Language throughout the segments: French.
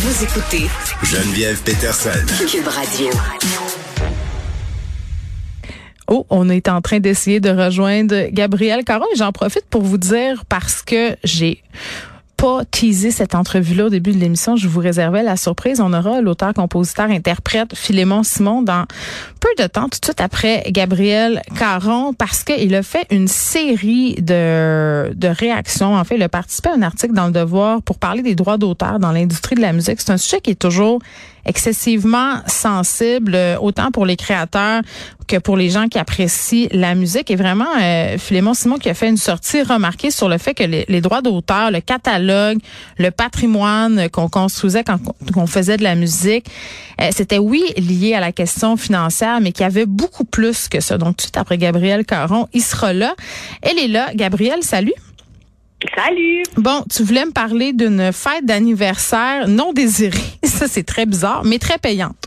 Vous écoutez Geneviève Peterson. Cube Radio. Oh, on est en train d'essayer de rejoindre Gabriel Caron et j'en profite pour vous dire parce que j'ai pas teasé cette entrevue-là au début de l'émission. Je vous réservais la surprise. On aura l'auteur, compositeur, interprète Philémon Simon dans peu de temps, tout de suite après Gabriel Caron, parce qu'il a fait une série de, de réactions. En fait, il a participé à un article dans Le Devoir pour parler des droits d'auteur dans l'industrie de la musique. C'est un sujet qui est toujours excessivement sensible, euh, autant pour les créateurs que pour les gens qui apprécient la musique. Et vraiment, euh, Philémon Simon qui a fait une sortie remarquée sur le fait que les, les droits d'auteur, le catalogue, le patrimoine qu'on construisait quand on faisait de la musique, euh, c'était oui lié à la question financière, mais qu'il y avait beaucoup plus que ça. Donc tout de suite après Gabriel Caron, il sera là. Elle est là. Gabriel, salut. Salut. Bon, tu voulais me parler d'une fête d'anniversaire non désirée. Ça, c'est très bizarre, mais très payante.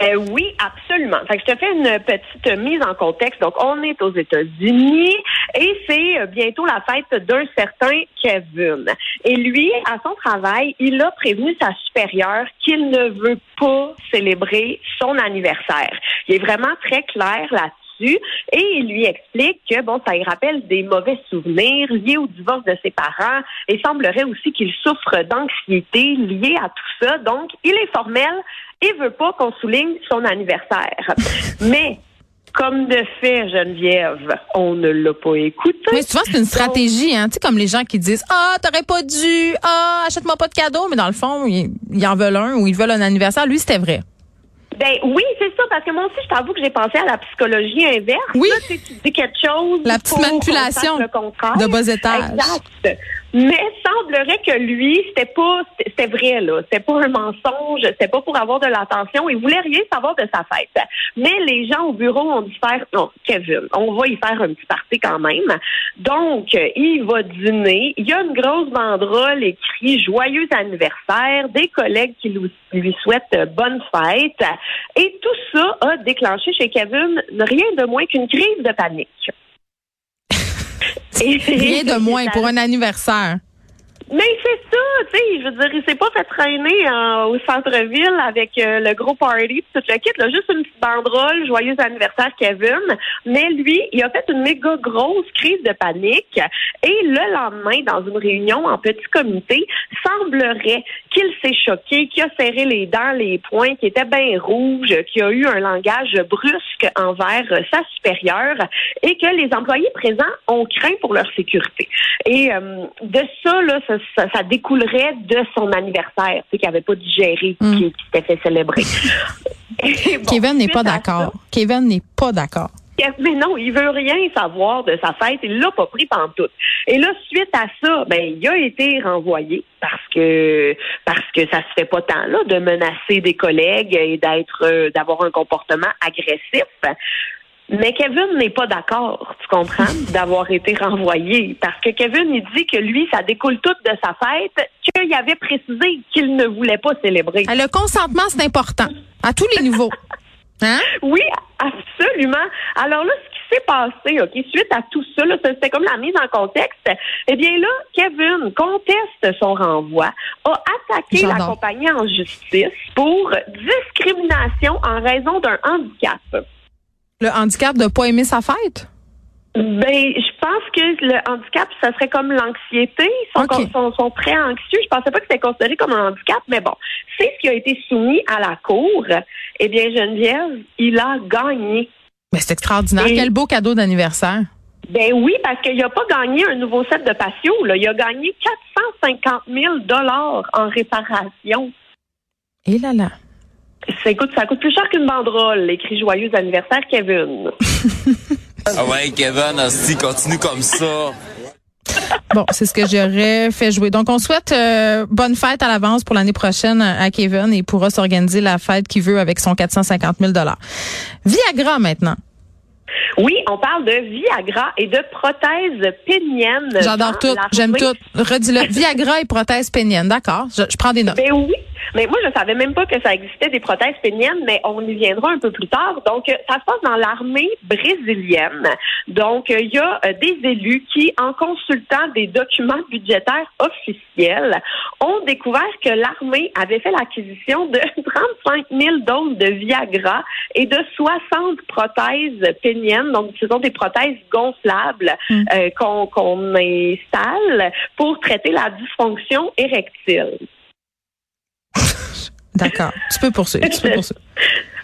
Euh, oui, absolument. Fait je te fais une petite mise en contexte. Donc, on est aux États-Unis et c'est euh, bientôt la fête d'un certain Kevin. Et lui, à son travail, il a prévenu sa supérieure qu'il ne veut pas célébrer son anniversaire. Il est vraiment très clair et il lui explique que bon, ça lui rappelle des mauvais souvenirs liés au divorce de ses parents et semblerait aussi qu'il souffre d'anxiété liée à tout ça. Donc, il est formel et veut pas qu'on souligne son anniversaire. Mais comme de fait, Geneviève, on ne l'a pas écouté. Mais vois, c'est une stratégie, hein. Tu sais, comme les gens qui disent, ah, t'aurais pas dû, ah, achète-moi pas de cadeau, mais dans le fond, ils, en veulent un ou ils veulent un anniversaire. Lui, c'était vrai. Ben oui, c'est ça, parce que moi aussi, je t'avoue que j'ai pensé à la psychologie inverse. Oui. tu, dis quelque chose. La petite manipulation le contraire. de bas étage. Exact. Mais semblerait que lui, c'était pas, c'était vrai là, c'était pas un mensonge, c'était pas pour avoir de l'attention. Il voulait rien savoir de sa fête. Mais les gens au bureau ont dû faire, non, Kevin, on va y faire un petit party quand même. Donc, il va dîner. Il y a une grosse banderole écrit joyeux anniversaire, des collègues qui lui souhaitent bonne fête. Et tout ça a déclenché chez Kevin rien de moins qu'une crise de panique. Rien de moins pour un anniversaire. Mais c'est ça, tu sais, je veux dire, il s'est pas fait traîner euh, au centre-ville avec euh, le gros party tout le kit, là, juste une petite banderole, joyeux anniversaire Kevin. Mais lui, il a fait une méga grosse crise de panique et le lendemain, dans une réunion en petit comité, semblerait qu'il s'est choqué, qu'il a serré les dents, les poings, qu'il était bien rouge, qu'il a eu un langage brusque envers sa supérieure et que les employés présents ont craint pour leur sécurité. Et euh, de ça, là, ça ça, découlerait de son anniversaire, tu sais, qu'il n'avait pas digéré, mm. qui, s'était fait célébrer. Kevin n'est pas d'accord. Kevin n'est pas d'accord. Mais non, il veut rien savoir de sa fête. Il l'a pas pris tout. Et là, suite à ça, ben, il a été renvoyé parce que parce que ça se fait pas tant là de menacer des collègues et d'être euh, d'avoir un comportement agressif. Mais Kevin n'est pas d'accord, tu comprends, d'avoir été renvoyé. Parce que Kevin, il dit que lui, ça découle tout de sa fête, qu'il avait précisé qu'il ne voulait pas célébrer. Le consentement, c'est important, à tous les niveaux. Hein? Oui, absolument. Alors là, ce qui s'est passé, OK, suite à tout ça, c'était comme la mise en contexte. Eh bien là, Kevin conteste son renvoi, a attaqué la compagnie en justice pour discrimination en raison d'un handicap. Le handicap de ne pas aimer sa fête? Ben, je pense que le handicap, ça serait comme l'anxiété. Ils sont, très anxieux. Je pensais pas que c'était considéré comme un handicap, mais bon, c'est ce qui a été soumis à la cour. Eh bien, Geneviève, il a gagné. Mais c'est extraordinaire. Quel beau cadeau d'anniversaire. Ben oui, parce qu'il n'a pas gagné un nouveau set de patio. Là. Il a gagné 450 000 dollars en réparation. Et là là. Ça coûte, ça coûte plus cher qu'une banderole, écrit Joyeux anniversaire, Kevin. ah ouais, Kevin, aussi, continue comme ça. Bon, c'est ce que j'aurais fait jouer. Donc, on souhaite euh, bonne fête à l'avance pour l'année prochaine à Kevin et il pourra s'organiser la fête qu'il veut avec son 450 000 Viagra maintenant. Oui, on parle de Viagra et de prothèses péniennes. J'adore tout. J'aime tout. Redis-le. Viagra et prothèses péniennes. D'accord. Je, prends des notes. Ben oui. Mais moi, je savais même pas que ça existait des prothèses péniennes, mais on y viendra un peu plus tard. Donc, euh, ça se passe dans l'armée brésilienne. Donc, euh, il y a euh, des élus qui, en consultant des documents budgétaires officiels, ont découvert que l'armée avait fait l'acquisition de 35 000 doses de Viagra et de 60 prothèses péniennes. Donc, ce sont des prothèses gonflables mm. qu'on installe pour traiter la dysfonction érectile. D'accord. Tu peux poursuivre. Tu peux poursuivre.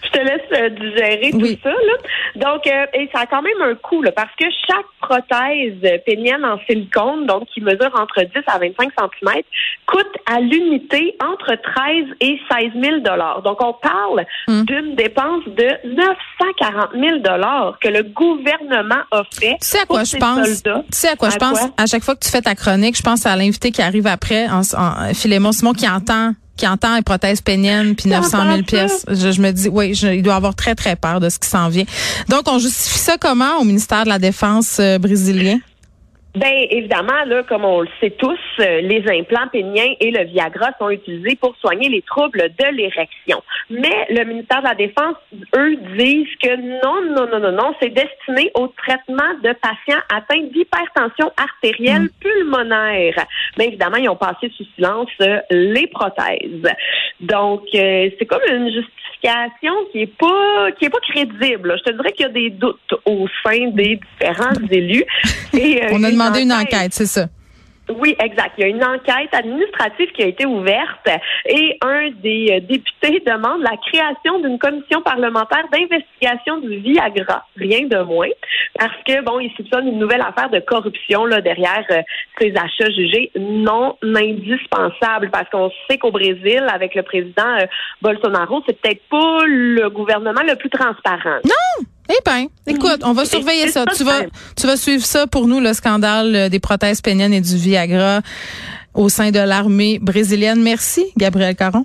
Je te laisse euh, digérer tout ça. Là. Donc, euh, et ça a quand même un coût, là, parce que chaque prothèse pénienne en silicone, donc qui mesure entre 10 à 25 cm, coûte à l'unité entre 13 et 16 000 Donc, on parle hmm. d'une dépense de 940 000 que le gouvernement a fait. Tu sais à quoi je pense? Tu sais à quoi je pense? À chaque fois que tu fais ta chronique, je pense à l'invité qui arrive après, en, en Philémon Simon, qui entend qui entend une prothèse pénienne puis 900 000 pièces. Je, me dis, oui, il doit avoir très, très peur de ce qui s'en vient. Donc, on justifie ça comment au ministère de la Défense euh, brésilien? Ben évidemment, là, comme on le sait tous, euh, les implants péniens et le Viagra sont utilisés pour soigner les troubles de l'érection. Mais le ministère de la Défense, eux, disent que non, non, non, non, non, c'est destiné au traitement de patients atteints d'hypertension artérielle mm. pulmonaire. Mais évidemment, ils ont passé sous silence euh, les prothèses. Donc, euh, c'est comme une justification qui est pas qui est pas crédible. Je te dirais qu'il y a des doutes au sein des différents élus. Et, On a demandé une enquête, c'est ça. Oui, exact. Il y a une enquête administrative qui a été ouverte et un des euh, députés demande la création d'une commission parlementaire d'investigation du Viagra, rien de moins, parce que bon, il soupçonne une nouvelle affaire de corruption là derrière euh, ces achats jugés non indispensables, parce qu'on sait qu'au Brésil, avec le président euh, Bolsonaro, c'est peut-être pas le gouvernement le plus transparent. Non. Eh bien, écoute, on va surveiller ça. Tu vas, tu vas suivre ça pour nous, le scandale euh, des prothèses péniennes et du Viagra au sein de l'armée brésilienne. Merci, Gabriel Caron.